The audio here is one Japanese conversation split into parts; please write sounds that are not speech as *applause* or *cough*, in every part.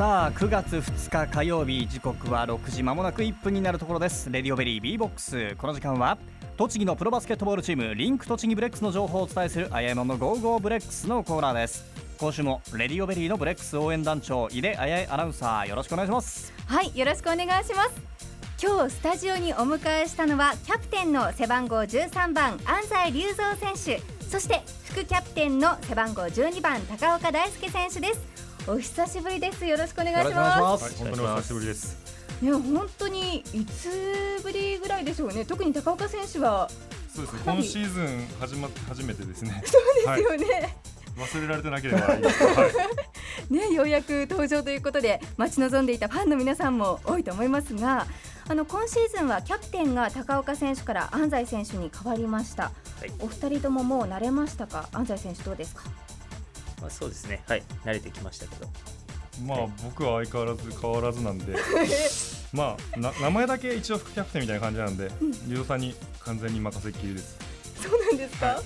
さあ9月2日火曜日時刻は6時まもなく1分になるところです。 RADIO BERRY B BOX。この時間は栃木のプロバスケットボールチームリンク栃木ブレックスの情報をお伝えするあやまの Go Go BREX のコーナーです。今週もレディオベリーのブレックス応援団長井出あやアナウンサーよろしくお願いします。はいよろしくお願いします。今日スタジオにお迎えしたのはキャプテンの背番号13番安齋竜三選手。そして副キャプテンの背番号12番高岡大輔選手です。お久しぶりです。よろしくお願いします。はい、本当にお久しぶりです。いや本当にいつぶりぐらいでしょうね。特に高岡選手はそうですね。今シーズン始まって初めてですね。*laughs* ですよね、忘れられてなければいいです。はい。ねようやく登場ということで待ち望んでいたファンの皆さんも多いと思いますがあの今シーズンはキャプテンが高岡選手から安西選手に変わりました、はい。お二人とももう慣れましたか？安西選手どうですか？まあ、そうですね、はい、慣れてきましたけど、まあ僕は相変わらず変わらずなんで、*laughs* まあな名前だけ一応副キャプテンみたいな感じなんで、リオさんに完全に任せっきりです。そうなんですか？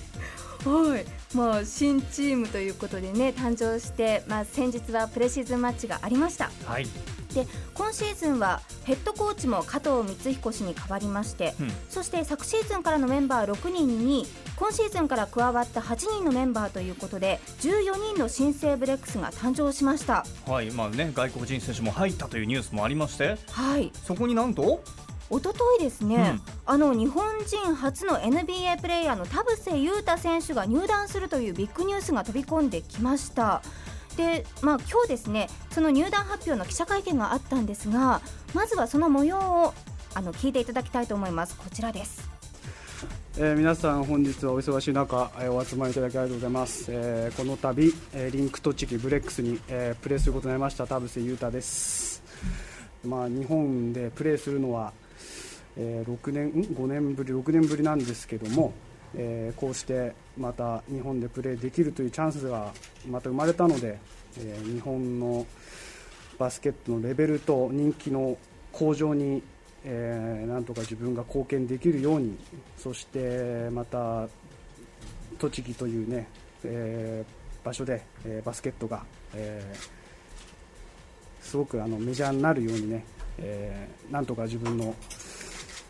はい、まあ新チームということでね誕生して、まあ、先日はプレシーズンマッチがありました。はい、で今シーズンはヘッドコーチも加藤光彦氏に代わりまして、うん。そして昨シーズンからのメンバー6人に今シーズンから加わった8人のメンバーということで14人の新生ブレックスが誕生しました。はいまあね、外国人選手も入ったというニュースもありまして。はい。そこになんと？一昨日ですね、あの日本人初の NBA プレーヤーの田臥勇太選手が入団するというビッグニュースが飛び込んできましたでまあ今日ですねその入団発表の記者会見があったんですがまずはその模様をあの聞いていただきたいと思います。こちらです。えー皆さん本日はお忙しい中、えーお集まりいただきありがとうございます、えーこの度、えーリンク栃木ブレックスに、えープレーすることになりました田臥勇太です、まあ、日本でプレーするのは、えー6年5年ぶり6年ぶりなんですけども、えーこうしてまた日本でプレーできるというチャンスがまた生まれたので、えー日本のバスケットのレベルと人気の向上に、えーなんとか自分が貢献できるようにそしてまた栃木というね、えー場所で、えーバスケットが、えーすごくあのメジャーになるようにね、えーなんとか自分の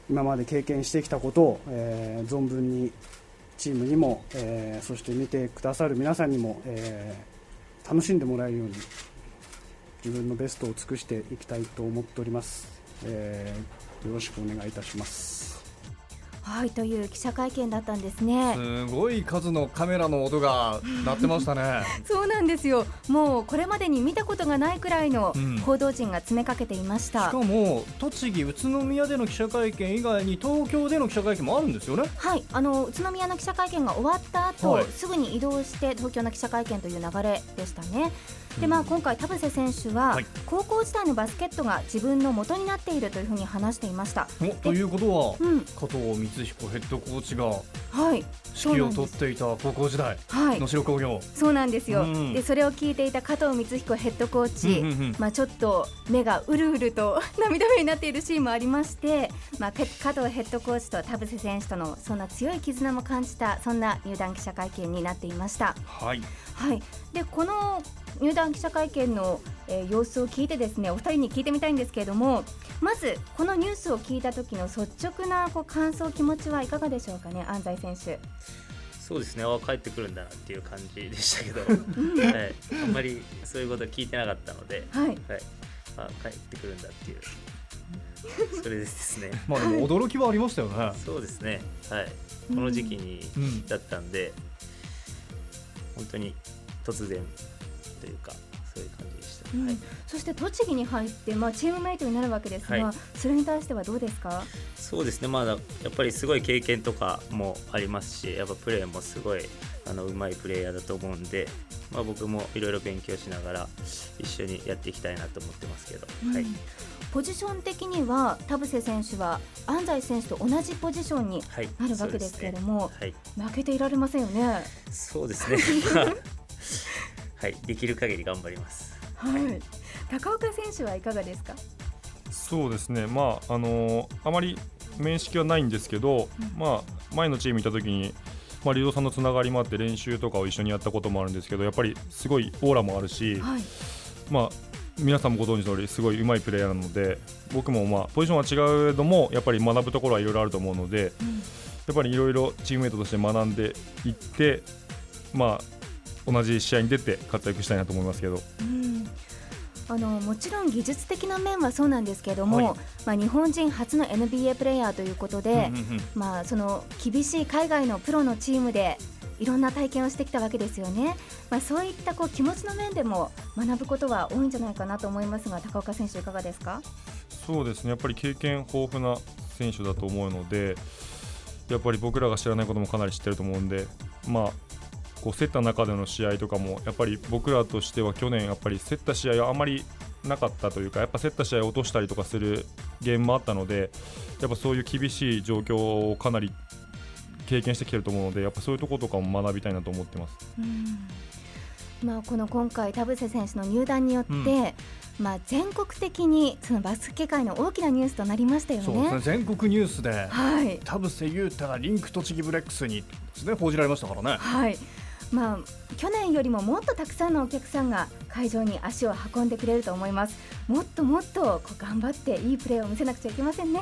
今まで経験してきたことを、えー存分にチームにも、えーそして見てくださる皆さんにも、えー楽しんでもらえるように自分のベストを尽くしていきたいと思っております、えよろしくお願いいたします。はいという記者会見だったんですね。すごい数のカメラの音が鳴ってましたね。*laughs* そうなんですよ。もうこれまでに見たことがないくらいのうん。報道陣が詰めかけていまし、したかも栃木宇都宮での記者会見以外に東京での記者会見もあるんですよね。はい、あの宇都宮の記者会見が終わった後、はい。すぐに移動して東京の記者会見という流れでしたね。でまあ、今回、田臥選手は、はい。高校時代のバスケットが自分の元になっているというふうに話していました。おということは、うん、加藤光彦ヘッドコーチがはい、指揮を取っていた高校時代はい。能、代工業、そうなんですよ、うん。で。それを聞いていた加藤光彦ヘッドコーチ、うんうんうん。まあ、ちょっと目がうるうると *laughs* 涙目になっているシーンもありまして、まあ、か加藤ヘッドコーチと田臥選手とのそんな強い絆も感じたそんな入団記者会見になっていました。はい。はい、でこの入団記者会見の、えー様子を聞いてですねお二人に聞いてみたいんですけれどもまずこのニュースを聞いた時の率直なこう感想気持ちはいかがでしょうかね安西選手。そうですね、あ帰ってくるんだなっていう感じでしたけど、*laughs* はい、あんまりそういうこと聞いてなかったので、はい。はい、あ帰ってくるんだっていう、それでですね、*laughs* まあでも驚きはありましたよね。そうですね、はい、この時期にうん。だったんで、本当に突然というか、そういう感じでした。うん。はい。そして栃木に入って、まあ、チームメイトになるわけですが、はい。それに対してはどうですか、そうですね、まだやっぱりすごい経験とかもありますし、やっぱプレーもすごいあのうまいプレーヤーだと思うんで、まあ、僕もいろいろ勉強しながら一緒にやっていきたいなと思ってますけど、はい。うんポジション的には田臥選手は安西選手と同じポジションにはい、なるわけですけれども、そうですね。負けていられませんよね。はい、そうですね、まあ *laughs* はい、できる限り頑張ります。はい、高岡選手はいかがですか？そうですね。まああのーあまり面識はないんですけど、まあ前のチームいた時にまあ、リドさんのつながりもあって練習とかを一緒にやったこともあるんですけどやっぱりすごいオーラもあるし、はい。まあ、皆さんもご存知の通りすごい上手いプレーヤーなので僕もまあポジションは違うのもやっぱり学ぶところはいろいろあると思うので、やっぱりいろいろチームメイトとして学んでいってまあ同じ試合に出て活躍したいなと思いますけど。うん。あのもちろん技術的な面はそうなんですけれども、はい。まあ、日本人初の NBA プレーヤーということで、うんうんうん。まあ、その厳しい海外のプロのチームでいろんな体験をしてきたわけですよね、まあ、そういったこう気持ちの面でも学ぶことは多いんじゃないかなと思いますが高岡選手、いかがですか？そうですね。やっぱり経験豊富な選手だと思うのでやっぱり僕らが知らないこともかなり知ってると思うんでまあこう競った中での試合とかもやっぱり僕らとしては去年やっぱり競った試合はあまりなかったというかやっぱ競った試合を落としたりとかするゲームもあったのでやっぱそういう厳しい状況をかなり経験してきてると思うのでやっぱそういうところとかも学びたいなと思ってます。まあ、この今回、田臥選手の入団によって、うんまあ、全国的にそのバスケ界の大きなニュースとなりましたよそうですねね。全国ニュースではい田臥勇太がリンク栃木ブレックスにですね報じられましたからね。はいまあ、去年よりももっとたくさんのお客さんが会場に足を運んでくれると思います。もっともっとこう頑張っていいプレーを見せなくちゃいけませんね。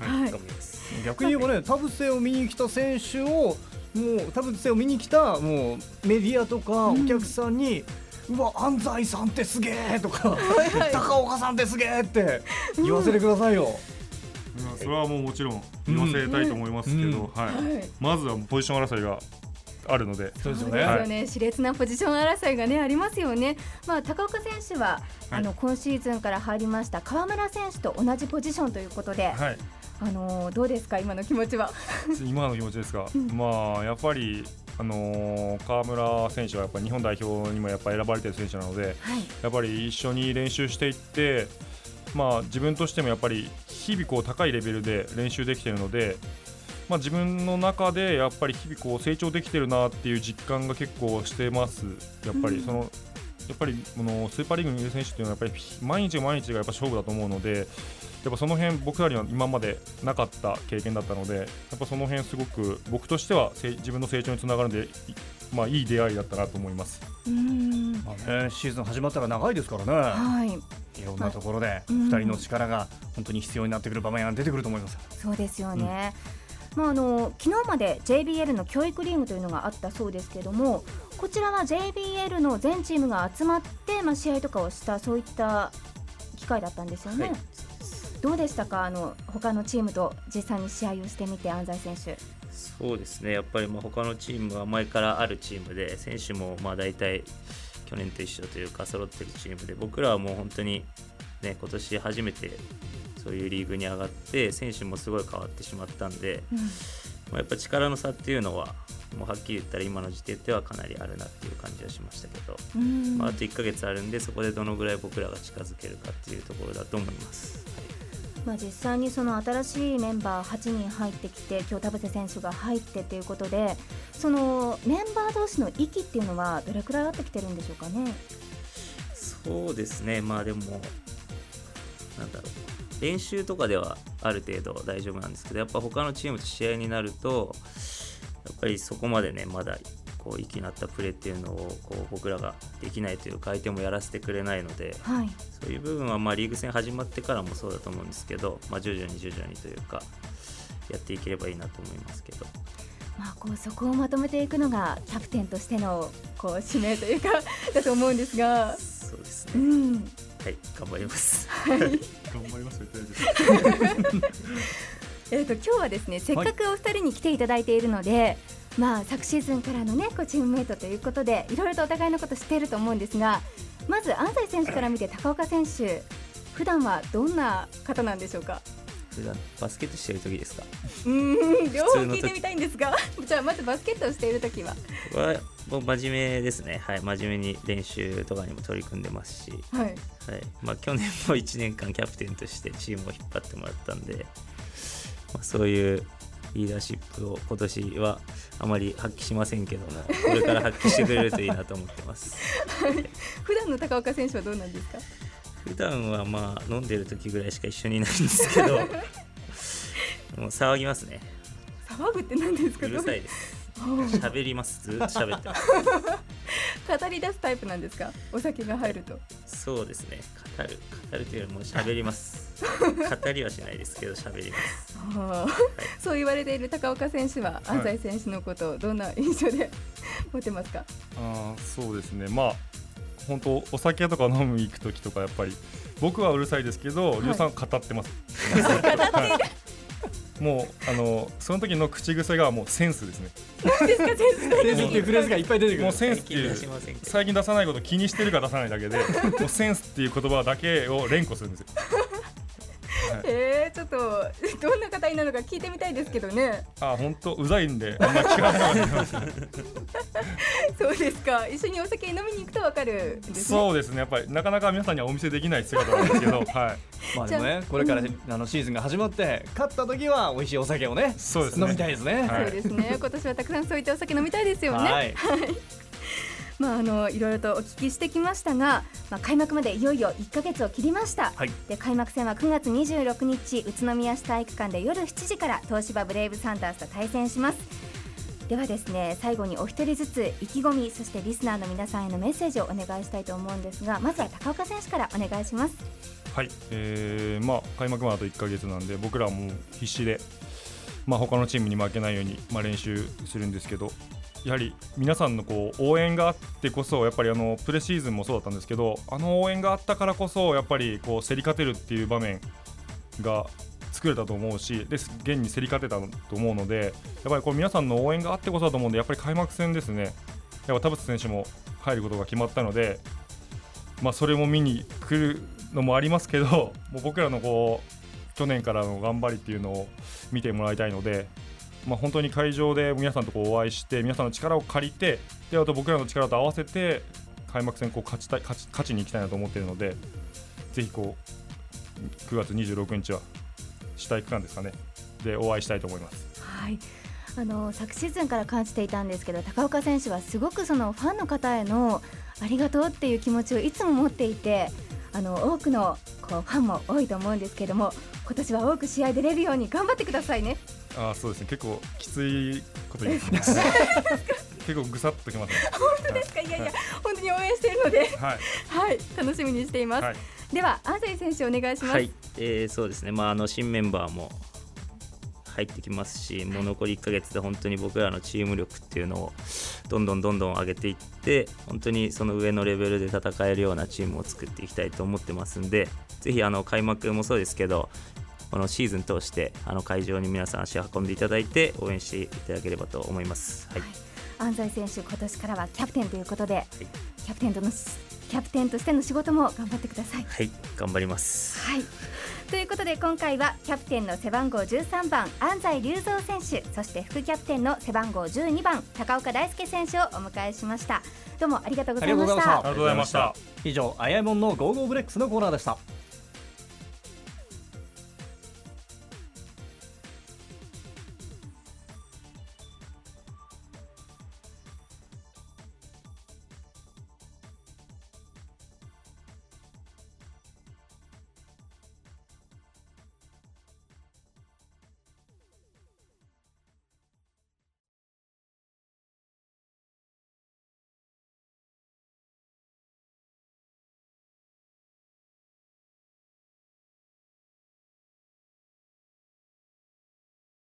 はい頑張ります。逆に言えばね田臥を見に来た選手をもう田臥を見に来たもうメディアとかお客さんに、うわ安西さんってすげえとか高岡さんってすげえって言わせてくださいよ。それはもうもちろん言わせたいと思いますけど、はい。はい。まずはポジション争いがあるのでそうですよね。ですよね、熾烈なポジション争いがねありますよね。まあ高岡選手は、あの今シーズンから入りました川村選手と同じポジションということで、はいあのーどうですか今の気持ちは？*laughs* 今の気持ちですか、まあやっぱり、あのー川村選手はやっぱ日本代表にもやっぱ選ばれてる選手なのではい。やっぱり一緒に練習していって、まあ、自分としてもやっぱり日々こう高いレベルで練習できているので、まあ、自分の中でやっぱり日々こう成長できてるなっていう実感が結構してます。やっぱりその、やっぱりこのスーパーリーグにいる選手っていうのはやっぱり毎日が毎日がやっぱ勝負だと思うのでやっぱその辺僕らには今までなかった経験だったのでやっぱその辺すごく僕としてはせ自分の成長につながるのでいまあいい出会いだったなと思います。うーん。まあね、シーズン始まったら長いですからね。はい。いろんなところでうん2人の力が本当に必要になってくる場面が出てくると思います。そうですよね。まああの昨日まで JBL の教育リーグというのがあったそうですけども、こちらは JBL の全チームが集まってまあ試合とかをしたそういった機会だったんですよね。はいどうでしたか？あの他のチームと実際に試合をしてみて安西選手。そうですねやっぱりまあ他のチームは前からあるチームで選手もまあ大体去年と一緒というか揃ってるチームで僕らはもう本当にね今年初めてそういうリーグに上がって選手もすごい変わってしまったんで、まあ、やっぱ力の差っていうのはもうはっきり言ったら今の時点ではかなりあるなっていう感じはしましたけど、うんまあ、あと1ヶ月あるんでそこでどのぐらい僕らが近づけるかっていうところだと思います。まあ、実際にその新しいメンバー8人入ってきて今日田臥選手が入ってということでそのメンバー同士の息っていうのはどれくらいあってきてるんでしょうかね？そうですね、まあでも、なんだろう、練習とかではある程度大丈夫なんですけど、やっぱ他のチームと試合になると、やっぱりそこまでね、まだこう息になったプレーっていうのをこう僕らができないというか、相手もやらせてくれないので、はい、そういう部分はまあリーグ戦始まってからもそうだと思うんですけど、まあ、徐々に徐々にというか、やっていければいいなと思いますけど。まあ、こうそこをまとめていくのがキャプテンとしてのこう使命というかだと思うんですが、そうですね、うん、はい、頑張ります。頑張ります *laughs* えー、と今日はですねせっかくお二人に来ていただいているので、まあ、昨シーズンからの、ね、こうチームメイトということでいろいろとお互いのこと知っていると思うんですがまず安西選手から見て高岡選手普段はどんな方なんでしょうか？バスケットしてる時ですか？うーん両方聞いてみたいんですが。*laughs* じゃあまずバスケットをしている時は？僕はもう真面目ですね、はい、真面目に練習とかにも取り組んでますし、はい。はい。まあ、去年も1年間キャプテンとしてチームを引っ張ってもらったんで、まあ、そういうリーダーシップを今年はあまり発揮しませんけどもこれから発揮してくれるといいなと思ってます。*laughs* 普段の高岡選手はどうなんですか？普段はまあ飲んでる時ぐらいしか一緒にいないんですけど *laughs* もう騒ぎますね。騒ぐって何ですか？うるさいです。喋ります。ずっと喋ってます。語り出すタイプなんですか？お酒が入ると。そうですね。語る。語るというよりも喋ります。*laughs* 語りはしないですけど喋ります。はあそう言われている高岡選手は安西選手のことをどんな印象で持ってますか、あーそうですね。まあ本当お酒とか飲む行く時とかやっぱり僕はうるさいですけど、いりょうさんは語ってます。はいもうあのその時の口癖がもうセンスですね。センスっていうフレーズがいっぱい出てくるもうセンスっていう最近出さないこと気にしてるか出さないだけで、もうセンスっていう言葉だけを連呼するんですよ。えー、ちょっとどんな方になるのか聞いてみたいですけどね。あー本当うざいんで。*laughs* そうですか。一緒にお酒飲みに行くとわかるね。そうですね。やっぱりなかなか皆さんにはお見せできない姿なんですけど、*laughs* はい。まあでもねこれからあのシーズンが始まって勝った時は美味しいお酒をねそうですね。飲みたいですね。はいそうですね。今年はたくさんそういったお酒飲みたいですよね。はいまああのいろいろとお聞きしてきましたが、まあ、開幕までいよいよ1ヶ月を切りました、はい。で開幕戦は9月26日宇都宮市体育館で夜7時から東芝ブレイブサンダースと対戦します。ではですね最後にお一人ずつ意気込みそしてリスナーの皆さんへのメッセージをお願いしたいと思うんですがまずは高岡選手からお願いします。はい、えーまあ、開幕まであと1ヶ月なんで僕らはもう必死で、まあ、他のチームに負けないように、まあ、練習するんですけどやはり皆さんのこう応援があってこそやっぱりあのプレシーズンもそうだったんですけどあの応援があったからこそやっぱりこう競り勝てるっていう場面が作れたと思うしで現に競り勝てたと思うのでやっぱりこう皆さんの応援があってこそだと思うんでやっぱり開幕戦ですね。やっぱ田淵選手も入ることが決まったのでまあ、それも見に来るのもありますけどもう僕らのこう去年からの頑張りっていうのを見てもらいたいので、まあ、本当に会場で皆さんとこうお会いして皆さんの力を借りてであと僕らの力と合わせて開幕戦こう勝ちたい勝ち勝ちに行きたいなと思っているのでぜひこう9月26日は主体区間ですかねでお会いしたいと思います。はいあの昨シーズンから感じていたんですけど高岡選手はすごくそのファンの方へのありがとうっていう気持ちをいつも持っていてあの多くのこうファンも多いと思うんですけども今年は多く試合出れるように頑張ってくださいね。あーそうですね。結構きついこと言います。ね結構ぐさっときますね。*laughs* 本当ですか？いやいや本当に応援しているので。はい。はい。楽しみにしています。はい。では安西選手お願いします。はい、えーそうですね、まあ、あの新メンバーも入ってきますし、もう残り1ヶ月で本当に僕らのチーム力っていうのをどんどんどんどん上げていって、本当にその上のレベルで戦えるようなチームを作っていきたいと思ってますんで、ぜひあの開幕もそうですけど、このシーズン通してあの会場に皆さん足を運んでいただいて応援していただければと思います。はい、安齋選手今年からはキャプテンということで、キャプテンとのキャプテンとしての仕事も頑張ってください。はい、頑張ります。はい。ということで今回はキャプテンの背番号13番安齋竜三選手そして副キャプテンの背番号12番高岡大輔選手をお迎えしましたどうもありがとうございましありがとうございましたたありがとうございました以上アイアモンの Go Go BREX のコーナーでした